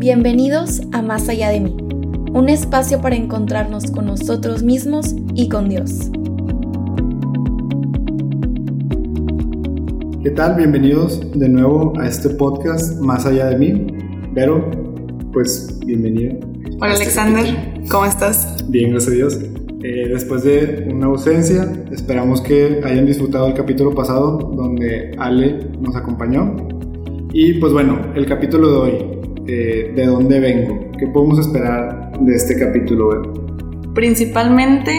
Bienvenidos a Más allá de mí, un espacio para encontrarnos con nosotros mismos y con Dios. ¿Qué tal? Bienvenidos de nuevo a este podcast Más allá de mí. Vero, pues bienvenido. Hola Este Alexander. ¿cómo estás? Bien, gracias a Dios. Eh, después de una ausencia, esperamos que hayan disfrutado el capítulo pasado donde Ale nos acompañó. Y pues bueno, el capítulo de hoy, eh, ¿de dónde vengo? ¿Qué podemos esperar de este capítulo? Principalmente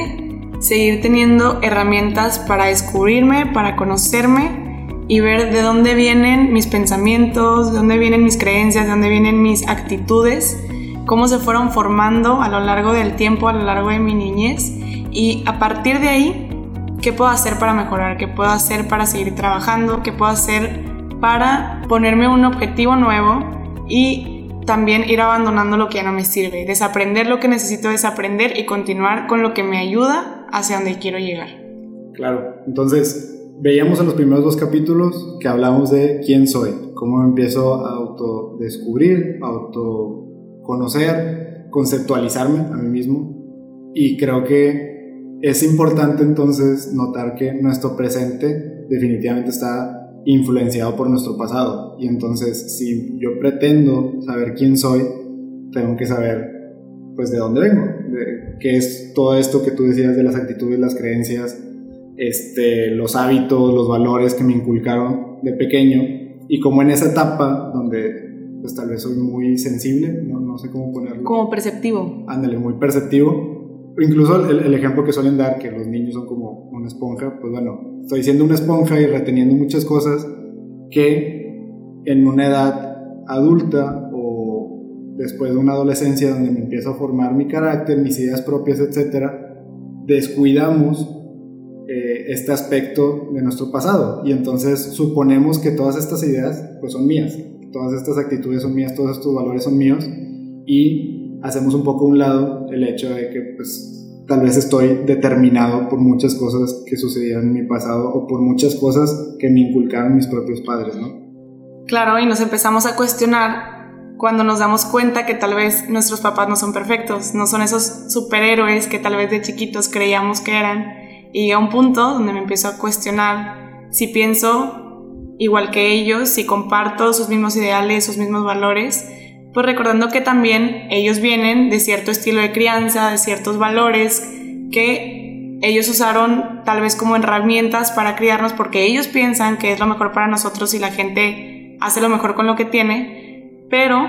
seguir teniendo herramientas para descubrirme, para conocerme y ver de dónde vienen mis pensamientos, de dónde vienen mis creencias, de dónde vienen mis actitudes, cómo se fueron formando a lo largo del tiempo, a lo largo de mi niñez y a partir de ahí, ¿qué puedo hacer para mejorar? ¿Qué puedo hacer para seguir trabajando? ¿Qué puedo hacer para ponerme un objetivo nuevo y también ir abandonando lo que ya no me sirve? Desaprender lo que necesito desaprender y continuar con lo que me ayuda hacia donde quiero llegar. Claro, entonces veíamos en los primeros dos capítulos que hablamos de quién soy, cómo empiezo a autodescubrir, autoconocer, conceptualizarme a mí mismo. Y creo que es importante entonces notar que nuestro presente definitivamente está influenciado por nuestro pasado. Y entonces si yo pretendo saber quién soy, tengo que saber pues de dónde vengo, de qué es todo esto que tú decías de las actitudes, las creencias, este, los hábitos, los valores que me inculcaron de pequeño y como en esa etapa donde pues tal vez soy muy sensible, no, no sé cómo ponerlo. Como perceptivo. Ándale, muy perceptivo. Incluso el, el, ejemplo que suelen dar, que los niños son como una esponja, pues bueno, estoy siendo una esponja y reteniendo muchas cosas que en una edad adulta o después de una adolescencia donde me empiezo a formar mi carácter, mis ideas propias, etcétera, descuidamos eh, este aspecto de nuestro pasado. Y entonces suponemos que todas estas ideas pues son mías, todas estas actitudes son mías, todos estos valores son míos. Y hacemos un poco a un lado el hecho de que pues tal vez estoy determinado por muchas cosas que sucedieron en mi pasado o por muchas cosas que me inculcaron mis propios padres, ¿no? Claro, y nos empezamos a cuestionar cuando nos damos cuenta que tal vez nuestros papás no son perfectos, no son esos superhéroes que tal vez de chiquitos creíamos que eran y a un punto donde me empiezo a cuestionar si pienso igual que ellos, si comparto sus mismos ideales, sus mismos valores, pues recordando que también ellos vienen de cierto estilo de crianza, de ciertos valores que ellos usaron tal vez como herramientas para criarnos porque ellos piensan que es lo mejor para nosotros y la gente hace lo mejor con lo que tiene, pero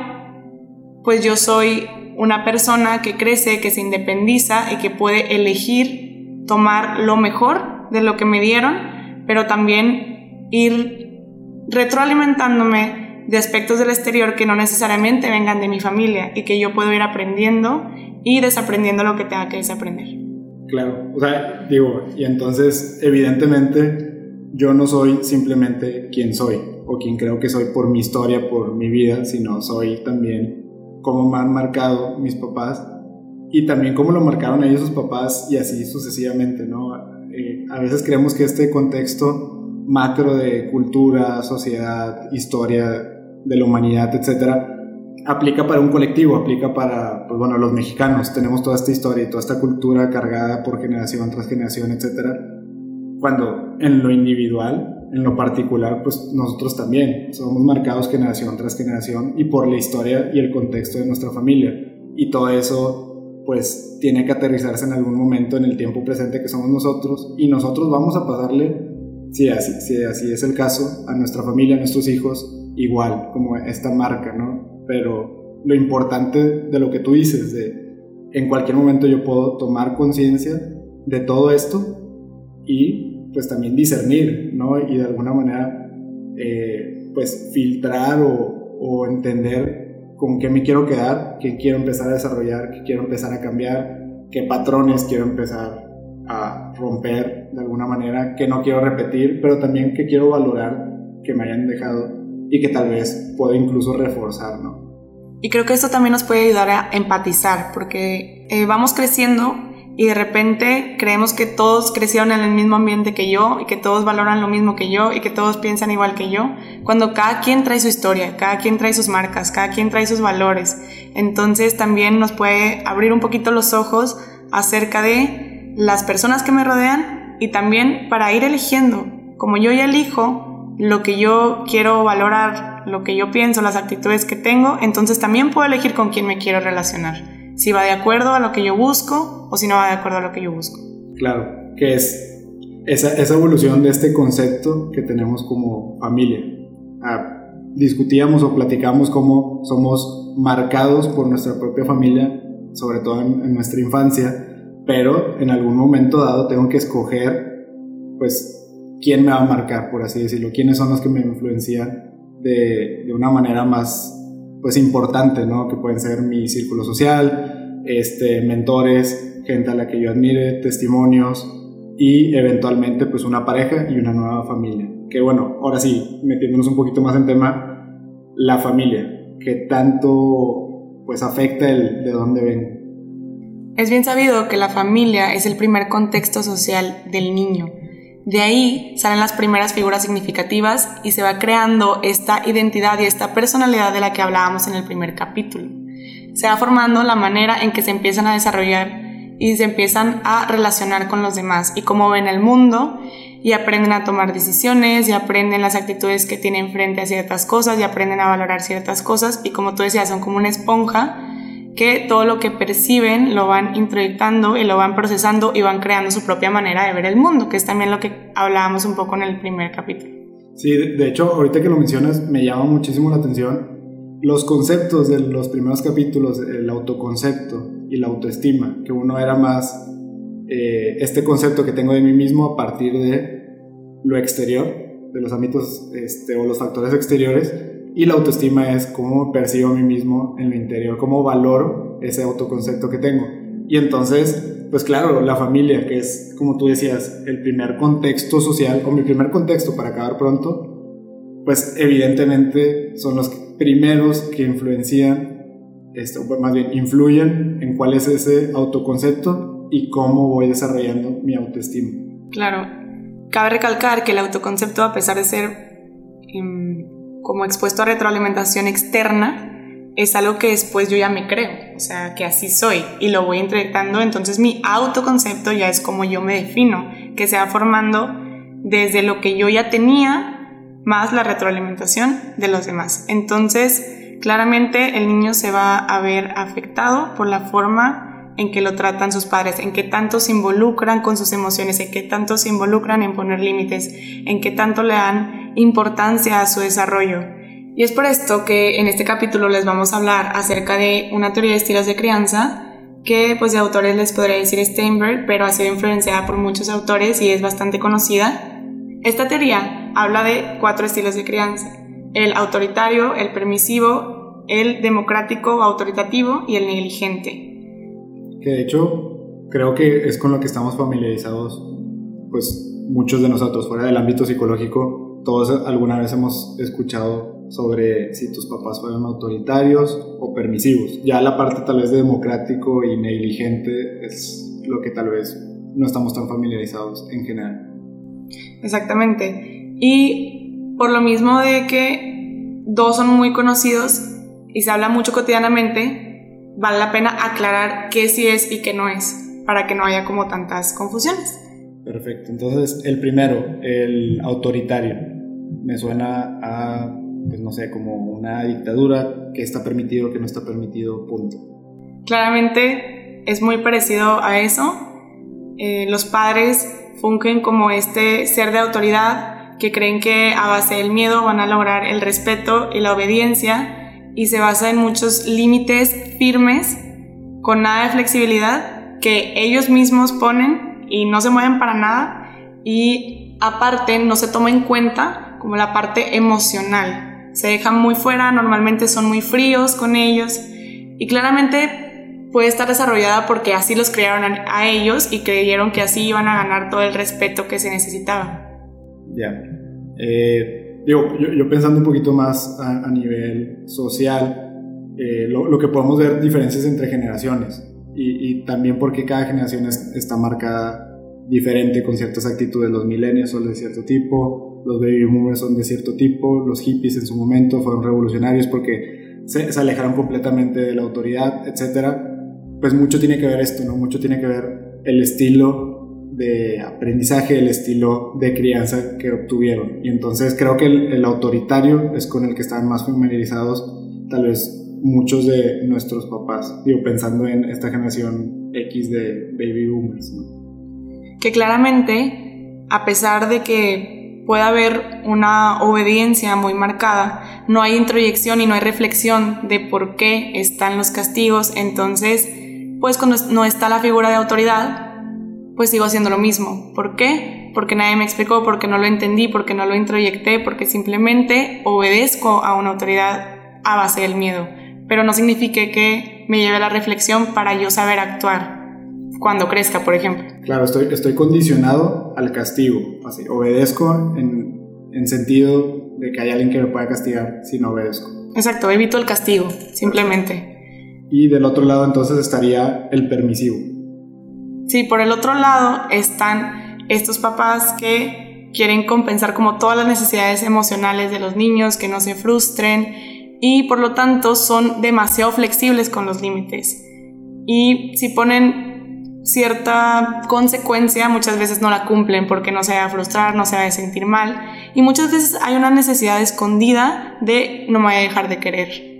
pues yo soy una persona que crece, que se independiza y que puede elegir tomar lo mejor de lo que me dieron, pero también ir retroalimentándome de aspectos del exterior que no necesariamente vengan de mi familia y que yo puedo ir aprendiendo y desaprendiendo lo que tenga que desaprender. Claro, o sea, digo, y entonces evidentemente yo no soy simplemente quien soy o quien creo que soy por mi historia, por mi vida, sino soy también cómo me han marcado mis papás y también cómo lo marcaron ellos sus papás y así sucesivamente, ¿no? Eh, a veces creemos que este contexto macro de cultura, sociedad, historia de la humanidad, etcétera, aplica para un colectivo, aplica para, pues bueno, los mexicanos, tenemos toda esta historia y toda esta cultura cargada por generación tras generación, etcétera, cuando en lo individual, en lo particular, pues nosotros también somos marcados generación tras generación y por la historia y el contexto de nuestra familia. Y todo eso pues tiene que aterrizarse en algún momento en el tiempo presente que somos nosotros y nosotros vamos a pasarle, si así, si así es el caso, a nuestra familia, a nuestros hijos, igual, como esta marca, ¿no? Pero lo importante de lo que tú dices, de en cualquier momento yo puedo tomar conciencia de todo esto y pues también discernir, ¿no? Y de alguna manera, eh, pues filtrar o, o entender con qué me quiero quedar, qué quiero empezar a desarrollar, qué quiero empezar a cambiar, qué patrones quiero empezar a romper de alguna manera, que no quiero repetir, pero también que quiero valorar que me hayan dejado y que tal vez puedo incluso reforzar, ¿no? Y creo que esto también nos puede ayudar a empatizar, porque eh, vamos creciendo y de repente creemos que todos crecieron en el mismo ambiente que yo y que todos valoran lo mismo que yo y que todos piensan igual que yo, cuando cada quien trae su historia, cada quien trae sus marcas, cada quien trae sus valores. Entonces también nos puede abrir un poquito los ojos acerca de las personas que me rodean y también para ir eligiendo, como yo ya elijo lo que yo quiero valorar, lo que yo pienso, las actitudes que tengo, entonces también puedo elegir con quién me quiero relacionar si va de acuerdo a lo que yo busco o si no va de acuerdo a lo que yo busco. Claro, que es esa, evolución de este concepto que tenemos como familia. Ah, discutíamos o platicamos cómo somos marcados por nuestra propia familia, sobre todo en, en nuestra infancia, pero en algún momento dado tengo que escoger, pues, quién me va a marcar, por así decirlo, quiénes son los que me influencian de, de una manera más pues importante, ¿no? Que pueden ser mi círculo social, este, mentores, gente a la que yo admire, testimonios y eventualmente pues una pareja y una nueva familia. Que bueno, ahora sí, metiéndonos un poquito más en tema, la familia, que tanto pues afecta el de dónde ven. Es bien sabido que la familia es el primer contexto social del niño de ahí salen las primeras figuras significativas y se va creando esta identidad y esta personalidad de la que hablábamos en el primer capítulo. Se va formando la manera en que se empiezan a desarrollar y se empiezan a relacionar con los demás y cómo ven el mundo y aprenden a tomar decisiones y aprenden las actitudes que tienen frente a ciertas cosas y aprenden a valorar ciertas cosas y como tú decías son como una esponja que todo lo que perciben lo van introyectando y lo van procesando y van creando su propia manera de ver el mundo, que es también lo que hablábamos un poco en el primer capítulo. Sí, de hecho, ahorita que lo mencionas, me llama muchísimo la atención los conceptos de los primeros capítulos, el autoconcepto y la autoestima, que uno era más eh, este concepto que tengo de mí mismo a partir de lo exterior, de los ámbitos este, o los factores exteriores, y la autoestima es cómo percibo a mí mismo en lo interior, cómo valoro ese autoconcepto que tengo. Y entonces, pues claro, la familia, que es, como tú decías, el primer contexto social, o mi primer contexto para acabar pronto, pues evidentemente son los primeros que influencian, esto, más bien influyen en cuál es ese autoconcepto y cómo voy desarrollando mi autoestima. Claro, cabe recalcar que el autoconcepto, a pesar de ser em, como expuesto a retroalimentación externa, es algo que después yo ya me creo, o sea, que así soy y lo voy introyectando, entonces mi autoconcepto ya es como yo me defino, que se va formando desde lo que yo ya tenía más la retroalimentación de los demás. Entonces, claramente el niño se va a ver afectado por la forma en que lo tratan sus padres, en qué tanto se involucran con sus emociones, en qué tanto se involucran en poner límites, en qué tanto le dan importancia a su desarrollo. Y es por esto que en este capítulo les vamos a hablar acerca de una teoría de estilos de crianza que pues de autores les podría decir Steinberg, pero ha sido influenciada por muchos autores y es bastante conocida. Esta teoría habla de cuatro estilos de crianza, el autoritario, el permisivo, el democrático o autoritativo y el negligente que de hecho creo que es con lo que estamos familiarizados, pues muchos de nosotros, fuera del ámbito psicológico, todos alguna vez hemos escuchado sobre si tus papás fueron autoritarios o permisivos. Ya la parte tal vez de democrático y negligente es lo que tal vez no estamos tan familiarizados en general. Exactamente. Y por lo mismo de que dos son muy conocidos y se habla mucho cotidianamente, vale la pena aclarar qué sí es y qué no es, para que no haya como tantas confusiones. Perfecto, entonces el primero, el autoritario, me suena a, pues no sé, como una dictadura, que está permitido, que no está permitido, punto. Claramente es muy parecido a eso. Eh, los padres fungen como este ser de autoridad que creen que a base del miedo van a lograr el respeto y la obediencia y se basa en muchos límites firmes, con nada de flexibilidad, que ellos mismos ponen y no se mueven para nada y aparte no se toma en cuenta como la parte emocional. Se dejan muy fuera, normalmente son muy fríos con ellos y claramente puede estar desarrollada porque así los criaron a, ellos y creyeron que así iban a ganar todo el respeto que se necesitaba. Ya. Eh, digo, yo, pensando un poquito más a, nivel social, eh, lo, que podemos ver diferencias entre generaciones. Y, también porque cada generación está marcada diferente con ciertas actitudes. Los millennials son de cierto tipo, los baby boomers son de cierto tipo, los hippies en su momento fueron revolucionarios porque se, se alejaron completamente de la autoridad, etc. Pues mucho tiene que ver esto, ¿no? Mucho tiene que ver el estilo de aprendizaje, el estilo de crianza que obtuvieron. Y entonces creo que el, autoritario es con el que están más familiarizados tal vez muchos de nuestros papás, digo, pensando en esta generación X de baby boomers. Que claramente, a pesar de que pueda haber una obediencia muy marcada, no hay introyección y no hay reflexión de por qué están los castigos, entonces, pues cuando no está la figura de autoridad, pues sigo haciendo lo mismo. ¿Por qué? Porque nadie me explicó, porque no lo entendí, porque no lo introyecté, porque simplemente obedezco a una autoridad a base del miedo. Pero no significa que me lleve a la reflexión para yo saber actuar cuando crezca, por ejemplo. Claro, estoy, estoy condicionado al castigo. Así, obedezco en, en sentido de que hay alguien que me pueda castigar si no obedezco. Exacto, evito el castigo, simplemente. Y del otro lado entonces estaría el permisivo Sí, por el otro lado están estos papás que quieren compensar como todas las necesidades emocionales de los niños, que no se frustren y por lo tanto son demasiado flexibles con los límites. Y si ponen cierta consecuencia, muchas veces no la cumplen porque no se va a frustrar, no se va a sentir mal y muchas veces hay una necesidad escondida de no me voy a dejar de querer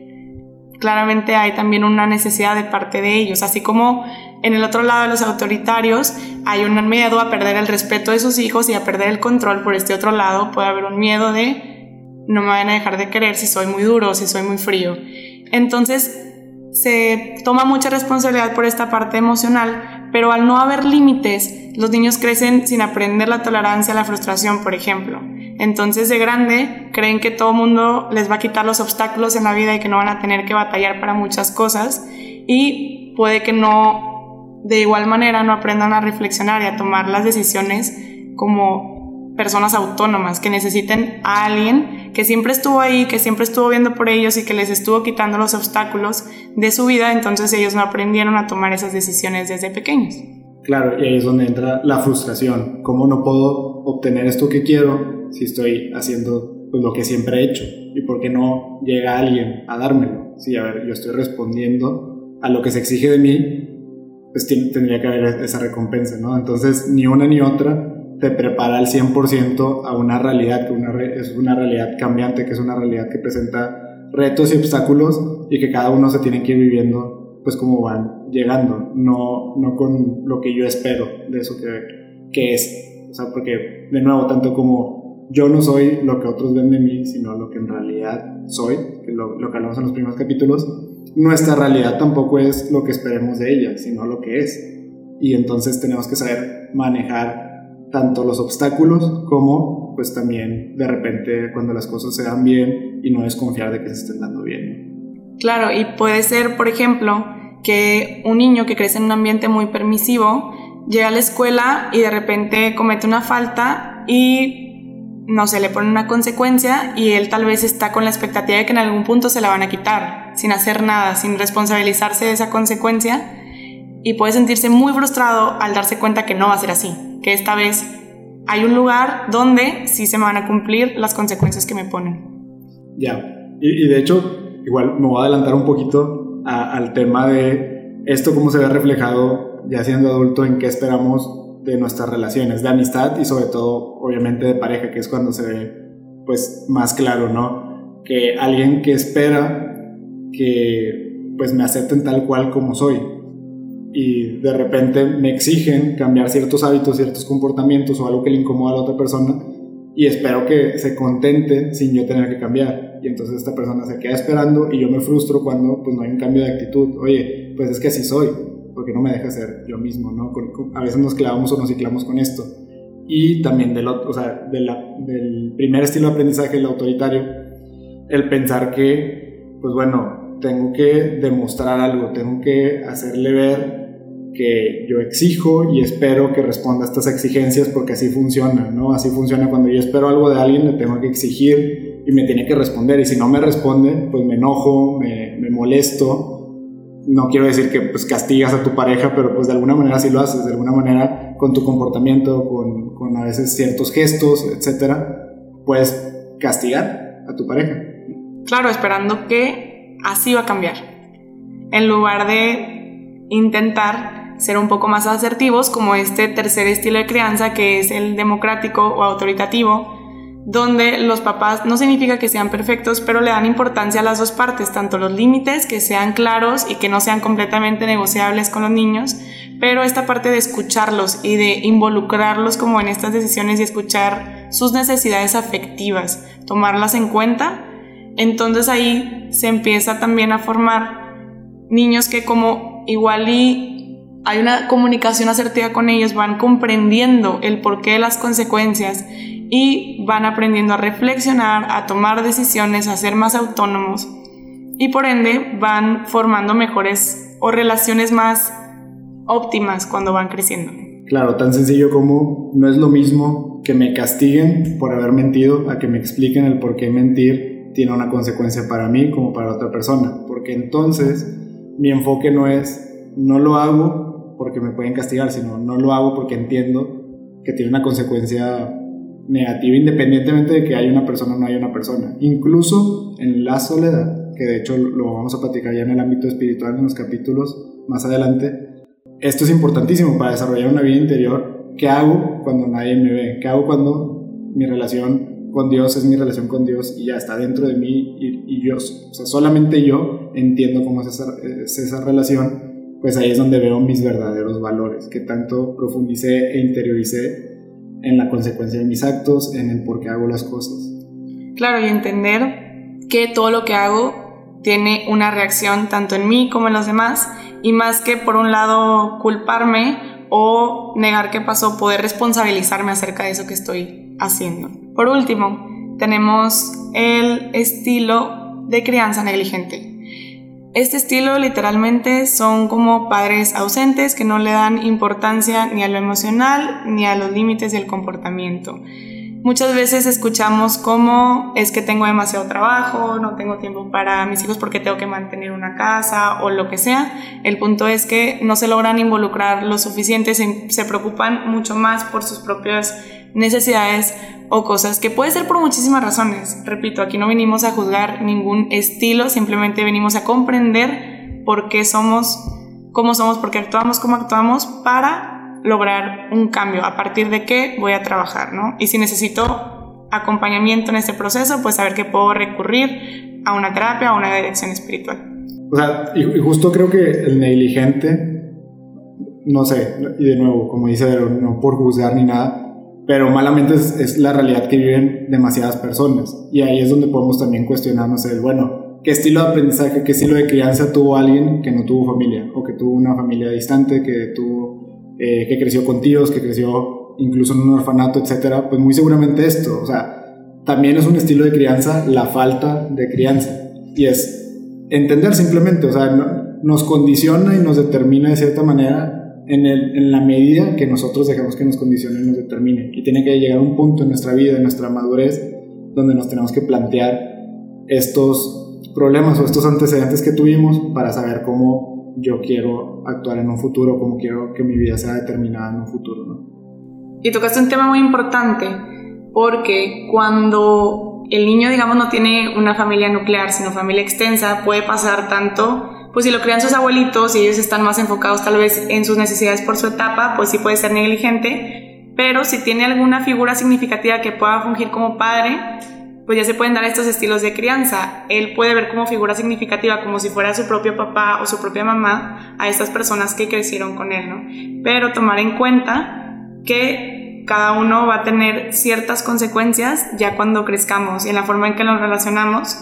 claramente hay también una necesidad de parte de ellos, así como en el otro lado de los autoritarios hay un miedo a perder el respeto de sus hijos y a perder el control, por este otro lado puede haber un miedo de no me van a dejar de querer si soy muy duro, si soy muy frío. Entonces se toma mucha responsabilidad por esta parte emocional, pero al no haber límites, los niños crecen sin aprender la tolerancia a la frustración, por ejemplo. Entonces de grande creen que todo mundo les va a quitar los obstáculos en la vida y que no van a tener que batallar para muchas cosas y puede que no, de igual manera, no aprendan a reflexionar y a tomar las decisiones como personas autónomas, que necesiten a alguien que siempre estuvo ahí, que siempre estuvo viendo por ellos y que les estuvo quitando los obstáculos de su vida, entonces ellos no aprendieron a tomar esas decisiones desde pequeños. Claro, y ahí es donde entra la frustración. ¿Cómo no puedo obtener esto que quiero si estoy haciendo pues, lo que siempre he hecho? ¿Y por qué no llega alguien a dármelo? Si, a ver, yo estoy respondiendo a lo que se exige de mí, pues tendría que haber esa recompensa, ¿no? Entonces, ni una ni otra te prepara al 100% a una realidad, que es una realidad cambiante, que es una realidad que presenta retos y obstáculos y que cada uno se tiene que ir viviendo pues como van llegando, no, no con lo que yo espero de eso que, que es. O sea, porque de nuevo, tanto como yo no soy lo que otros ven de mí, sino lo que en realidad soy, lo, lo que hablamos en los primeros capítulos. Nuestra realidad tampoco es lo que esperemos de ella, sino lo que es. Y entonces tenemos que saber manejar tanto los obstáculos como pues también de repente cuando las cosas se dan bien y no desconfiar de que se estén dando bien. Claro, y puede ser, por ejemplo, que un niño que crece en un ambiente muy permisivo llega a la escuela y de repente comete una falta y no se le pone una consecuencia y él tal vez está con la expectativa de que en algún punto se la van a quitar, sin hacer nada, sin responsabilizarse de esa consecuencia y puede sentirse muy frustrado al darse cuenta que no va a ser así, que esta vez hay un lugar donde sí se me van a cumplir las consecuencias que me ponen. Ya, y, de hecho, igual me voy a adelantar un poquito al tema de esto, cómo se ve reflejado ya siendo adulto, en qué esperamos de nuestras relaciones, de amistad y sobre todo, obviamente, de pareja, que es cuando se ve, pues, más claro, ¿no? Que alguien que espera que, pues, me acepten tal cual como soy y de repente me exigen cambiar ciertos hábitos, ciertos comportamientos o algo que le incomoda a la otra persona y espero que se contente sin yo tener que cambiar. Y entonces esta persona se queda esperando y yo me frustro cuando pues no hay un cambio de actitud. Oye, pues es que así soy porque no me deja ser yo mismo, ¿no? a veces nos clavamos o nos ciclamos con esto. Y también del, o sea, del primer estilo de aprendizaje, el autoritario, el pensar que, pues bueno, tengo que demostrar algo, tengo que hacerle ver que yo exijo y espero que responda a estas exigencias porque así funciona, ¿no? Así funciona cuando yo espero algo de alguien, le tengo que exigir y me tiene que responder y si no me responde, pues me enojo, me, me molesto no quiero decir que pues castigas a tu pareja, pero pues de alguna manera sí lo haces, de alguna manera con tu comportamiento, con, con a veces ciertos gestos, etcétera, puedes castigar a tu pareja. Claro, esperando que así va a cambiar. En lugar de intentar ser un poco más asertivos, como este tercer estilo de crianza que es el democrático o autoritativo, donde los papás no significa que sean perfectos, pero le dan importancia a las dos partes, tanto los límites, que sean claros y que no sean completamente negociables con los niños, pero esta parte de escucharlos y de involucrarlos como en estas decisiones y escuchar sus necesidades afectivas, tomarlas en cuenta, entonces ahí se empieza también a formar niños que como igual y hay una comunicación asertiva con ellos, van comprendiendo el porqué de las consecuencias y van aprendiendo a reflexionar, a tomar decisiones, a ser más autónomos y por ende van formando mejores o relaciones más óptimas cuando van creciendo. Claro, tan sencillo como no es lo mismo que me castiguen por haber mentido a que me expliquen el por qué mentir tiene una consecuencia para mí como para otra persona, porque entonces mi enfoque no es no lo hago porque me pueden castigar, sino no lo hago porque entiendo que tiene una consecuencia negativa independientemente de que haya una persona o no haya una persona. Incluso en la soledad, que de hecho lo vamos a platicar ya en el ámbito espiritual en los capítulos más adelante, esto es importantísimo para desarrollar una vida interior. ¿Qué hago cuando nadie me ve? ¿Qué hago cuando mi relación con Dios es mi relación con Dios y ya está dentro de mí y, yo, o sea, solamente yo entiendo cómo es esa, es esa relación? Pues ahí es donde veo mis verdaderos valores, que tanto profundicé e interioricé en la consecuencia de mis actos, en el por qué hago las cosas. Claro, y entender que todo lo que hago tiene una reacción tanto en mí como en los demás, y más que por un lado culparme o negar qué pasó, poder responsabilizarme acerca de eso que estoy haciendo. Por último, tenemos el estilo de crianza negligente. Este estilo literalmente son como padres ausentes que no le dan importancia ni a lo emocional ni a los límites del comportamiento. Muchas veces escuchamos cómo es que tengo demasiado trabajo, no tengo tiempo para mis hijos porque tengo que mantener una casa o lo que sea. El punto es que no se logran involucrar lo suficiente, se, preocupan mucho más por sus propias necesidades o cosas que puede ser por muchísimas razones. Repito, aquí no venimos a juzgar ningún estilo, simplemente venimos a comprender por qué somos como somos, por qué actuamos como actuamos para lograr un cambio, a partir de qué voy a trabajar, ¿no? Y si necesito acompañamiento en este proceso, pues saber que puedo recurrir a una terapia o una dirección espiritual. O sea, y, justo creo que el negligente, no sé, y de nuevo, como dice, no por juzgar ni nada, pero malamente es, la realidad que viven demasiadas personas. Y ahí es donde podemos también cuestionarnos el, bueno, ¿qué estilo de aprendizaje, qué estilo de crianza tuvo alguien que no tuvo familia? O que tuvo una familia distante, que tuvo eh, que creció con tíos, que creció incluso en un orfanato, etcétera, pues muy seguramente esto, o sea, también es un estilo de crianza la falta de crianza y es entender simplemente, o sea, nos condiciona y nos determina de cierta manera en, el, en la medida que nosotros dejamos que nos condicione y nos determine. Y tiene que llegar un punto en nuestra vida, en nuestra madurez, donde nos tenemos que plantear estos problemas o estos antecedentes que tuvimos para saber cómo yo quiero actuar en un futuro, como quiero que mi vida sea determinada en un futuro. ¿no? Y tocaste un tema muy importante, porque cuando el niño, digamos, no tiene una familia nuclear, sino familia extensa, puede pasar tanto, pues si lo crían sus abuelitos y ellos están más enfocados tal vez en sus necesidades por su etapa, pues sí puede ser negligente, pero si tiene alguna figura significativa que pueda fungir como padre, pues ya se pueden dar estos estilos de crianza. Él puede ver como figura significativa, como si fuera su propio papá o su propia mamá, a estas personas que crecieron con él, ¿no? Pero tomar en cuenta que cada uno va a tener ciertas consecuencias ya cuando crezcamos y en la forma en que nos relacionamos.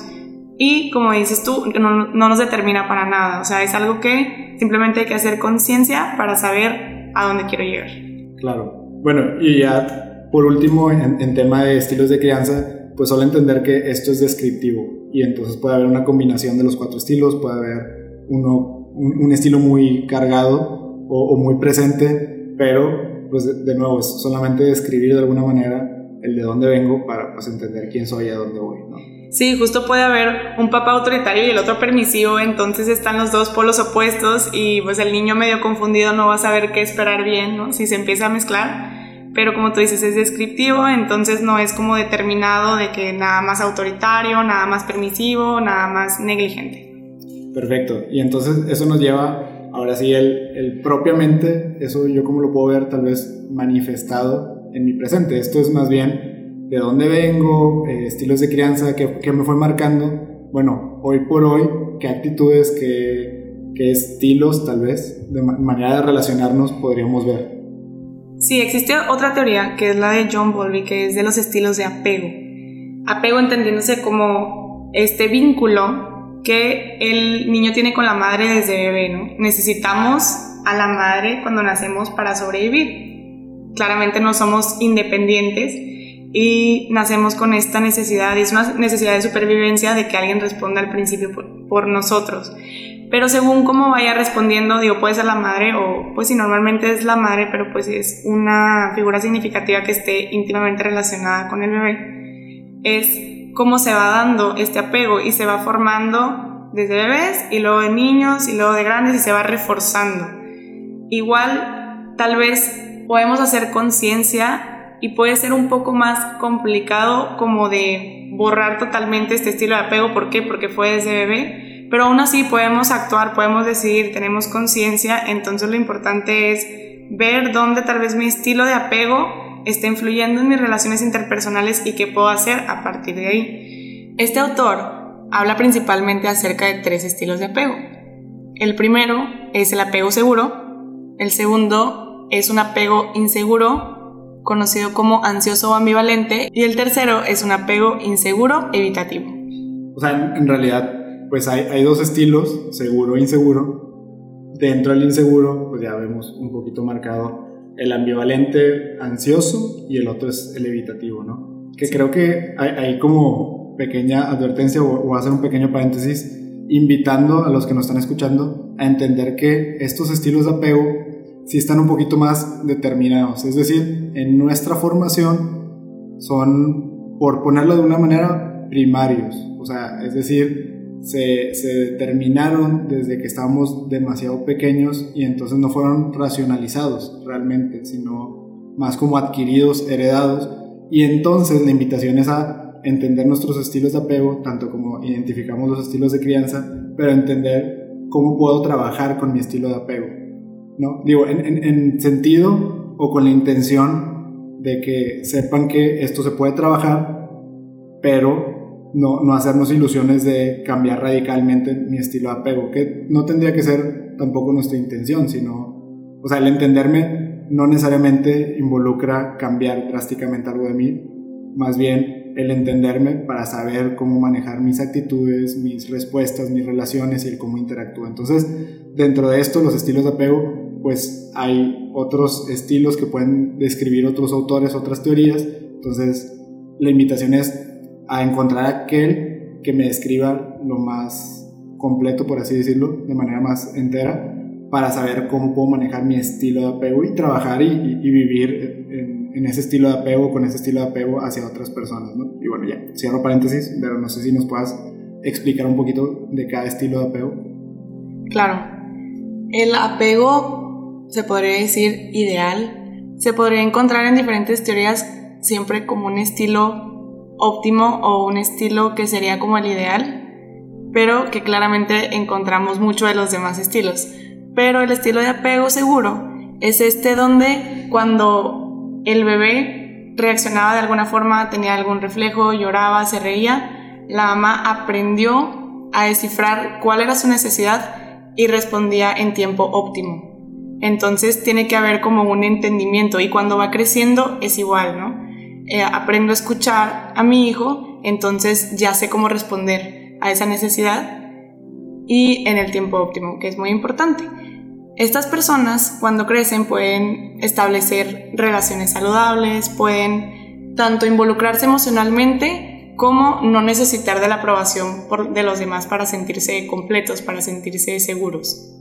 Y como dices tú, no, no nos determina para nada. O sea, es algo que simplemente hay que hacer conciencia para saber a dónde quiero llegar. Claro. Bueno, y ya por último, en, tema de estilos de crianza, pues solo entender que esto es descriptivo y entonces puede haber una combinación de los cuatro estilos, puede haber uno, un, estilo muy cargado o, muy presente, pero pues de, nuevo es solamente describir de alguna manera el de dónde vengo para pues entender quién soy y a dónde voy. ¿no? Sí, justo puede haber un papá autoritario y el otro permisivo, entonces están los dos polos opuestos y pues el niño medio confundido no va a saber qué esperar bien, ¿no? Si se empieza a mezclar. Pero como tú dices, es descriptivo, entonces no es como determinado de que nada más autoritario, nada más permisivo, nada más negligente. Perfecto. Y entonces eso nos lleva, ahora sí, el, el propiamente, eso yo como lo puedo ver tal vez manifestado en mi presente. Esto es más bien de dónde vengo, eh, estilos de crianza que, que, me fue marcando. Bueno, hoy por hoy, qué actitudes, qué, qué estilos tal vez, de manera de relacionarnos podríamos ver. Sí, existe otra teoría que es la de John Bowlby, que es de los estilos de apego. Apego entendiéndose como este vínculo que el niño tiene con la madre desde bebé, ¿no? Necesitamos a la madre cuando nacemos para sobrevivir. Claramente no somos independientes, y nacemos con esta necesidad, y es una necesidad de supervivencia de que alguien responda al principio por, nosotros. Pero según cómo vaya respondiendo, digo, puede ser la madre o pues si normalmente es la madre, pero pues es una figura significativa que esté íntimamente relacionada con el bebé, es cómo se va dando este apego y se va formando desde bebés y luego de niños y luego de grandes y se va reforzando. Igual, tal vez podemos hacer conciencia y puede ser un poco más complicado como de borrar totalmente este estilo de apego. ¿Por qué? Porque fue desde bebé. Pero aún así podemos actuar, podemos decidir, tenemos conciencia. Entonces lo importante es ver dónde tal vez mi estilo de apego está influyendo en mis relaciones interpersonales y qué puedo hacer a partir de ahí. Este autor habla principalmente acerca de tres estilos de apego. El primero es el apego seguro, el segundo es un apego inseguro conocido como ansioso o ambivalente, y el tercero es un apego inseguro evitativo. O sea, en, realidad, pues hay, hay, dos estilos, seguro e inseguro. Dentro del inseguro, pues ya vemos un poquito marcado el ambivalente ansioso y el otro es el evitativo, ¿no? Que creo que hay, hay, como pequeña advertencia o, o hacer un pequeño paréntesis invitando a los que nos están escuchando a entender que estos estilos de apego si están un poquito más determinados. Es decir, en nuestra formación son, por ponerlo de una manera, primarios. O sea, es decir, se, se determinaron desde que estábamos demasiado pequeños y entonces no fueron racionalizados realmente, sino más como adquiridos, heredados. Y entonces la invitación es a entender nuestros estilos de apego, tanto como identificamos los estilos de crianza, pero entender cómo puedo trabajar con mi estilo de apego. ¿No? Digo, en, sentido o con la intención de que sepan que esto se puede trabajar, pero no, no hacernos ilusiones de cambiar radicalmente mi estilo de apego, que no tendría que ser tampoco nuestra intención, sino, o sea, el entenderme no necesariamente involucra cambiar drásticamente algo de mí, más bien el entenderme para saber cómo manejar mis actitudes, mis respuestas, mis relaciones y el cómo interactúo. Entonces, dentro de esto, los estilos de apego pues hay otros estilos que pueden describir otros autores, otras teorías. Entonces, la invitación es a encontrar aquel que me describa lo más completo, por así decirlo, de manera más entera, para saber cómo puedo manejar mi estilo de apego y trabajar y, vivir en, ese estilo de apego, con ese estilo de apego hacia otras personas. Y bueno, ya, cierro paréntesis, pero no sé si nos puedas explicar un poquito de cada estilo de apego. Claro. El apego se podría decir ideal, se podría encontrar en diferentes teorías siempre como un estilo óptimo o un estilo que sería como el ideal, pero que claramente encontramos mucho de los demás estilos. Pero el estilo de apego seguro es este donde cuando el bebé reaccionaba de alguna forma, tenía algún reflejo, lloraba, se reía, la mamá aprendió a descifrar cuál era su necesidad y respondía en tiempo óptimo. Entonces tiene que haber como un entendimiento y cuando va creciendo es igual, ¿no? Eh, aprendo a escuchar a mi hijo, entonces ya sé cómo responder a esa necesidad y en el tiempo óptimo, que es muy importante. Estas personas cuando crecen pueden establecer relaciones saludables, pueden tanto involucrarse emocionalmente como no necesitar de la aprobación de los demás para sentirse completos, para sentirse seguros.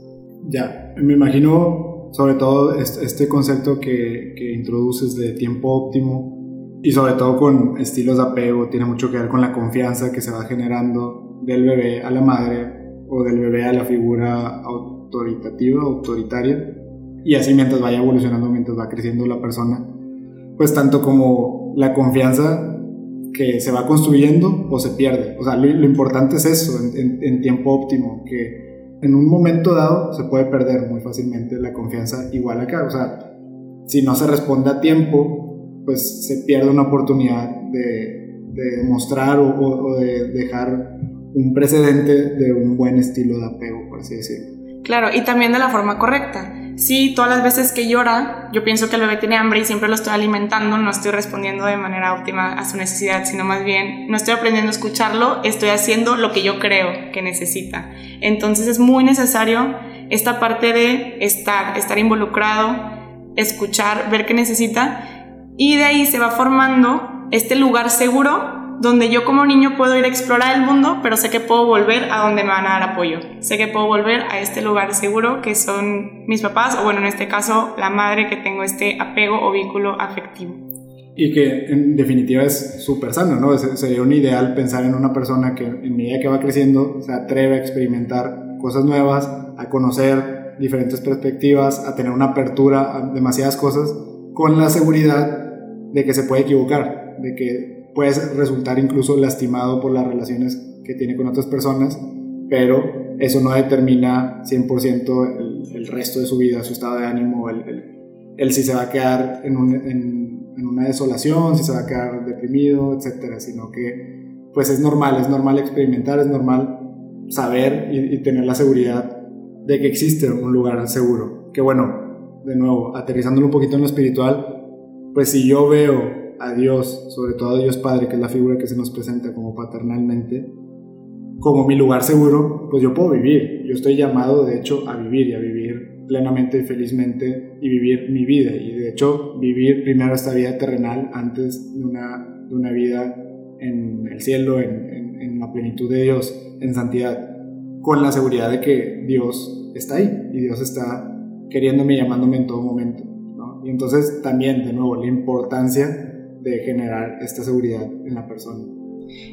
Ya, me imagino sobre todo este concepto que, que introduces de tiempo óptimo, y sobre todo con estilos de apego, tiene mucho que ver con la confianza que se va generando del bebé a la madre o del bebé a la figura autoritativa, autoritaria, y así mientras vaya evolucionando, mientras va creciendo la persona, pues tanto como la confianza que se va construyendo o se pierde. O sea, lo, importante es eso, en, tiempo óptimo, que en un momento dado se puede perder muy fácilmente la confianza igual acá. O sea, si no se responde a tiempo, pues se pierde una oportunidad de, de mostrar o, o, de dejar un precedente de un buen estilo de apego, por así decirlo. Claro, y también de la forma correcta sí, todas las veces que llora, yo pienso que el bebé tiene hambre y siempre lo estoy alimentando, no estoy respondiendo de manera óptima a su necesidad, sino más bien no estoy aprendiendo a escucharlo, estoy haciendo lo que yo creo que necesita. Entonces es muy necesario esta parte de estar, estar involucrado, escuchar, ver qué necesita y de ahí se va formando este lugar seguro donde yo como niño puedo ir a explorar el mundo, pero sé que puedo volver a donde me van a dar apoyo. Sé que puedo volver a este lugar seguro que son mis papás, o bueno, en este caso, la madre que tengo este apego o vínculo afectivo. Y que en definitiva es súper sano, ¿no? Sería un ideal pensar en una persona que en medida que va creciendo se atreve a experimentar cosas nuevas, a conocer diferentes perspectivas, a tener una apertura a demasiadas cosas, con la seguridad de que se puede equivocar, de que puedes resultar incluso lastimado por las relaciones que tiene con otras personas, pero eso no determina 100% el, el, resto de su vida, su estado de ánimo, el, si se va a quedar en, una desolación, si se va a quedar deprimido, etcétera, sino que pues es normal, es normal experimentar, es normal saber y, y tener la seguridad de que existe un lugar seguro. Que bueno, de nuevo, aterrizándolo un poquito en lo espiritual, pues si yo veo a Dios, sobre todo a Dios Padre, que es la figura que se nos presenta como paternalmente, como mi lugar seguro, pues yo puedo vivir. Yo estoy llamado, de hecho, a vivir y a vivir plenamente y felizmente y vivir mi vida. Y de hecho, vivir primero esta vida terrenal antes de una, de una vida en el cielo, en, en, la plenitud de Dios, en santidad, con la seguridad de que Dios está ahí y Dios está queriéndome y llamándome en todo momento. Y entonces también, de nuevo, la importancia de generar esta seguridad en la persona.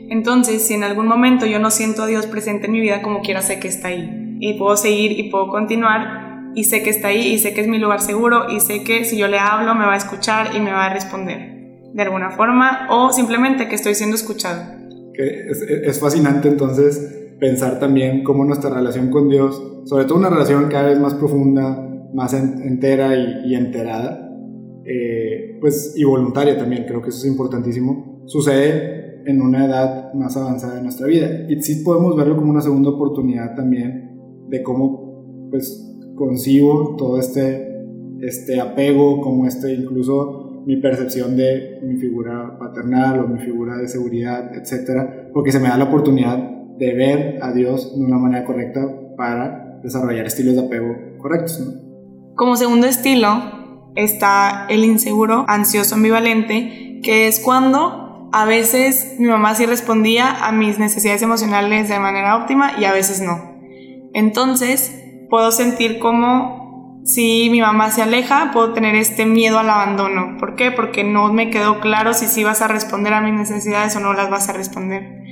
Entonces, si en algún momento yo no siento a Dios presente en mi vida, como quiera sé que está ahí. Y puedo seguir y puedo continuar y sé que está ahí y sé que es mi lugar seguro y sé que si yo le hablo me va a escuchar y me va a responder de alguna forma o simplemente que estoy siendo escuchado. Es, es fascinante entonces pensar también cómo nuestra relación con Dios, sobre todo una relación cada vez más profunda, más entera y, y enterada, eh, pues, y voluntaria también, creo que eso es importantísimo, sucede en una edad más avanzada de nuestra vida. Y sí podemos verlo como una segunda oportunidad también de cómo, pues, concibo todo este, este apego, como este incluso mi percepción de mi figura paternal o mi figura de seguridad, etcétera, porque se me da la oportunidad de ver a Dios de una manera correcta para desarrollar estilos de apego correctos. Como segundo estilo, está el inseguro, ansioso, ambivalente, que es cuando a veces mi mamá sí respondía a mis necesidades emocionales de manera óptima y a veces no. Entonces, puedo sentir como si mi mamá se aleja, puedo tener este miedo al abandono. ¿Por qué? Porque no me quedó claro si sí vas a responder a mis necesidades o no las vas a responder.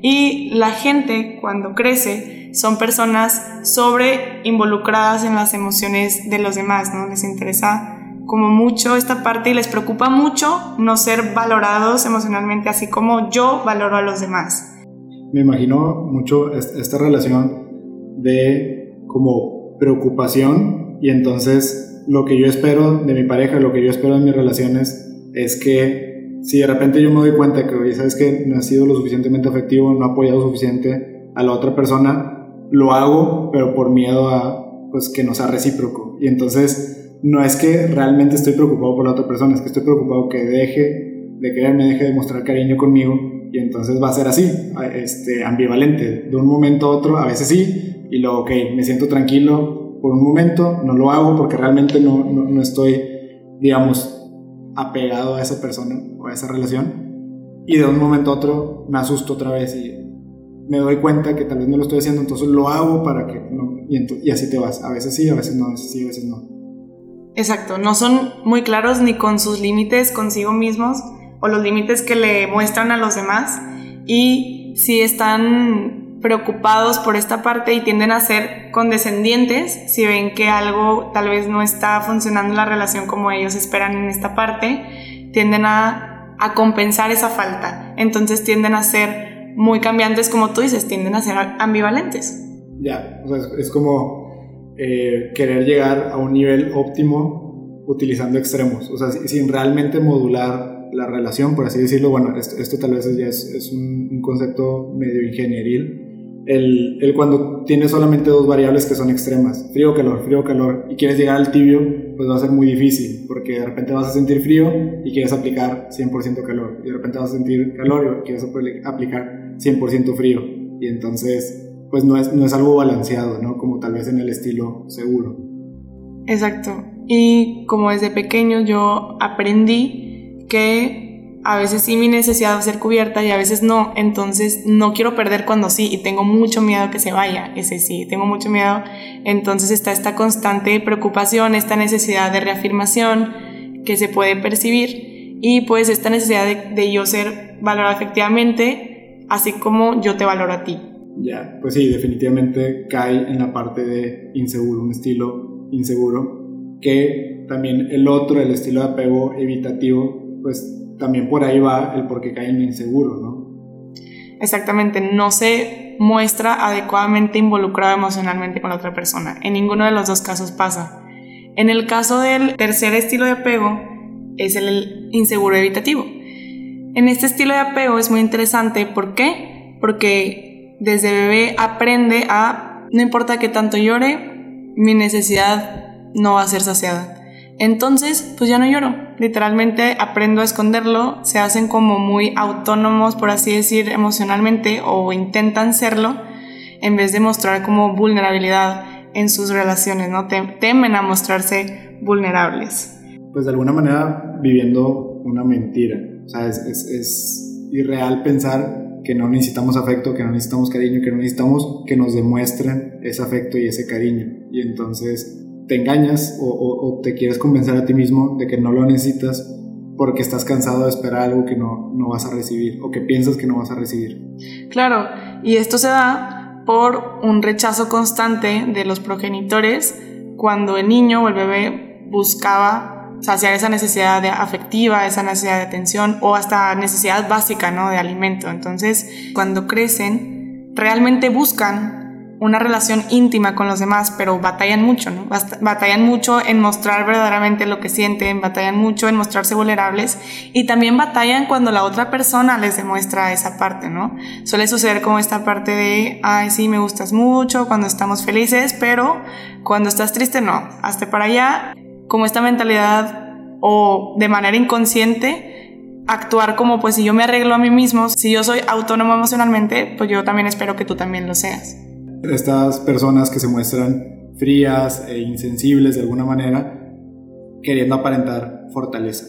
Y la gente cuando crece son personas sobre involucradas en las emociones de los demás, ¿no? Les interesa como mucho esta parte y les preocupa mucho no ser valorados emocionalmente así como yo valoro a los demás. Me imagino mucho esta relación de como preocupación y entonces lo que yo espero de mi pareja, lo que yo espero de mis relaciones es que si de repente yo me doy cuenta que, sabes que no he sido lo suficientemente afectivo, no he apoyado suficiente a la otra persona, lo hago, pero por miedo a pues que no sea recíproco. Y entonces no es que realmente estoy preocupado por la otra persona, es que estoy preocupado que deje de quererme, deje de mostrar cariño conmigo y entonces va a ser así, este, ambivalente, de un momento a otro, a veces sí, y luego, ok, me siento tranquilo por un momento, no lo hago porque realmente no, no, estoy, digamos, apegado a esa persona o a esa relación, y de un momento a otro me asusto otra vez y me doy cuenta que tal vez no lo estoy haciendo, entonces lo hago para que no, y, y así te vas, a veces sí, a veces no, a veces sí, a veces no. Exacto, no son muy claros ni con sus límites consigo mismos o los límites que le muestran a los demás y si están preocupados por esta parte y tienden a ser condescendientes si ven que algo tal vez no está funcionando la relación como ellos esperan en esta parte, tienden a, a compensar esa falta. Entonces tienden a ser muy cambiantes, como tú dices, tienden a ser ambivalentes. Ya, o sea, es, como eh, querer llegar a un nivel óptimo utilizando extremos, o sea, sin realmente modular la relación, por así decirlo, bueno, esto, tal vez ya es, un, concepto medio ingenieril, el, el, cuando tienes solamente dos variables que son extremas, frío, calor, frío, calor, y quieres llegar al tibio, pues va a ser muy difícil, porque de repente vas a sentir frío y quieres aplicar 100% calor, y de repente vas a sentir calor y quieres aplicar 100% frío, y entonces pues no es, no es algo balanceado, ¿no? Como tal vez en el estilo seguro. Exacto. Y como desde pequeño yo aprendí que a veces sí mi necesidad va a ser cubierta y a veces no, entonces no quiero perder cuando sí y tengo mucho miedo que se vaya, ese sí, tengo mucho miedo, entonces está esta constante preocupación, esta necesidad de reafirmación que se puede percibir y pues esta necesidad de, de yo ser valorado efectivamente, así como yo te valoro a ti. Ya, pues sí, definitivamente cae en la parte de inseguro, un estilo inseguro, que también el otro, el estilo de apego evitativo, pues también por ahí va el por qué cae en inseguro, ¿no? Exactamente, no se muestra adecuadamente involucrado emocionalmente con la otra persona. En ninguno de los dos casos pasa. En el caso del tercer estilo de apego, es el inseguro evitativo. En este estilo de apego es muy interesante, ¿por qué? Porque desde bebé aprende a, no importa que tanto llore, mi necesidad no va a ser saciada. Entonces, pues ya no lloro. Literalmente aprendo a esconderlo, se hacen como muy autónomos, por así decir, emocionalmente, o intentan serlo, en vez de mostrar como vulnerabilidad en sus relaciones, ¿no? Temen a mostrarse vulnerables. Pues de alguna manera viviendo una mentira. O sea, es, es, es irreal pensar que no necesitamos afecto, que no necesitamos cariño, que no necesitamos que nos demuestren ese afecto y ese cariño. Y entonces te engañas o, te quieres convencer a ti mismo de que no lo necesitas porque estás cansado de esperar algo que no, no vas a recibir o que piensas que no vas a recibir. Claro, y esto se da por un rechazo constante de los progenitores cuando el niño o el bebé buscaba saciar esa necesidad de afectiva, esa necesidad de atención o hasta necesidad básica, ¿no? De alimento. Entonces, cuando crecen, realmente buscan una relación íntima con los demás, pero batallan mucho, ¿no? Batallan mucho en mostrar verdaderamente lo que sienten, batallan mucho en mostrarse vulnerables y también batallan cuando la otra persona les demuestra esa parte, ¿no? Suele suceder como esta parte de, ay, sí, me gustas mucho cuando estamos felices, pero cuando estás triste, no, hazte para allá como esta mentalidad o de manera inconsciente actuar como pues si yo me arreglo a mí mismo, si yo soy autónomo emocionalmente, pues yo también espero que tú también lo seas. Estas personas que se muestran frías e insensibles de alguna manera, queriendo aparentar fortaleza.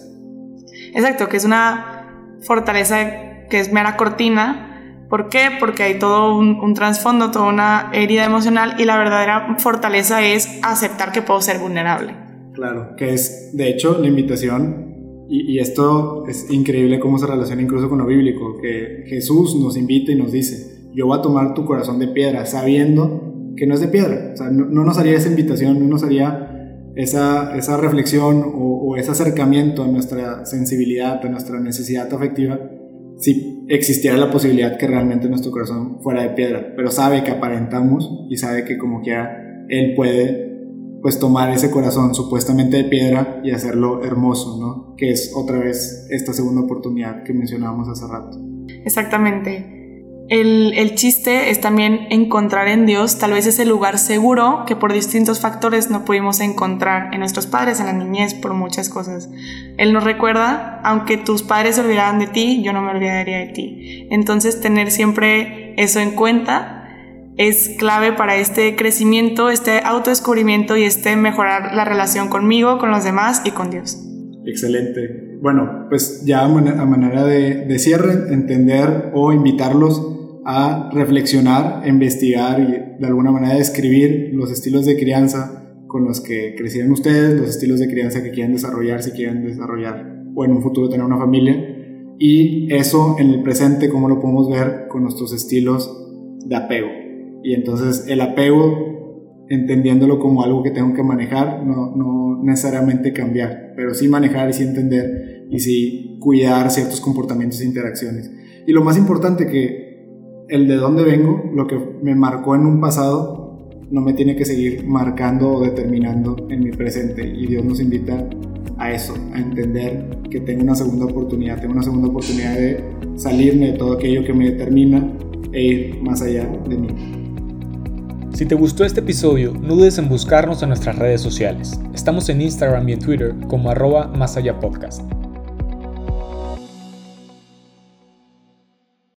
Exacto, que es una fortaleza que es mera cortina. ¿Por qué? Porque hay todo un, un trasfondo, toda una herida emocional y la verdadera fortaleza es aceptar que puedo ser vulnerable. Claro, que es, de hecho, la invitación, y, esto es increíble cómo se relaciona incluso con lo bíblico, que Jesús nos invita y nos dice, yo voy a tomar tu corazón de piedra, sabiendo que no es de piedra. O sea, no, nos haría esa invitación, no nos haría esa, esa reflexión o, ese acercamiento a nuestra sensibilidad, a nuestra necesidad afectiva, si existiera la posibilidad que realmente nuestro corazón fuera de piedra, pero sabe que aparentamos y sabe que como quiera Él puede pues tomar ese corazón supuestamente de piedra y hacerlo hermoso, ¿no? Que es otra vez esta segunda oportunidad que mencionábamos hace rato. Exactamente. El, el, chiste es también encontrar en Dios tal vez ese lugar seguro que por distintos factores no pudimos encontrar en nuestros padres, en la niñez, por muchas cosas. Él nos recuerda, aunque tus padres se olvidaran de ti, yo no me olvidaría de ti. Entonces tener siempre eso en cuenta es clave para este crecimiento, este autodescubrimiento y este mejorar la relación conmigo, con los demás y con Dios. Excelente. Bueno, pues ya a manera de, cierre, entender o invitarlos a reflexionar, investigar y de alguna manera describir los estilos de crianza con los que crecieron ustedes, los estilos de crianza que quieren desarrollar, si quieren desarrollar o en un futuro tener una familia Y eso en el presente, como lo podemos ver con nuestros estilos de apego. Y entonces el apego, entendiéndolo como algo que tengo que manejar, no, no necesariamente cambiar, pero sí manejar y sí entender y sí cuidar ciertos comportamientos e interacciones. Y lo más importante que el de dónde vengo, lo que me marcó en un pasado, no me tiene que seguir marcando o determinando en mi presente. Y Dios nos invita a eso, a entender que tengo una segunda oportunidad, tengo una segunda oportunidad de salirme de todo aquello que me determina e ir más allá de mí. Si te gustó este episodio, no dudes en buscarnos en nuestras redes sociales. Estamos en Instagram y en Twitter como arroba más allá podcast.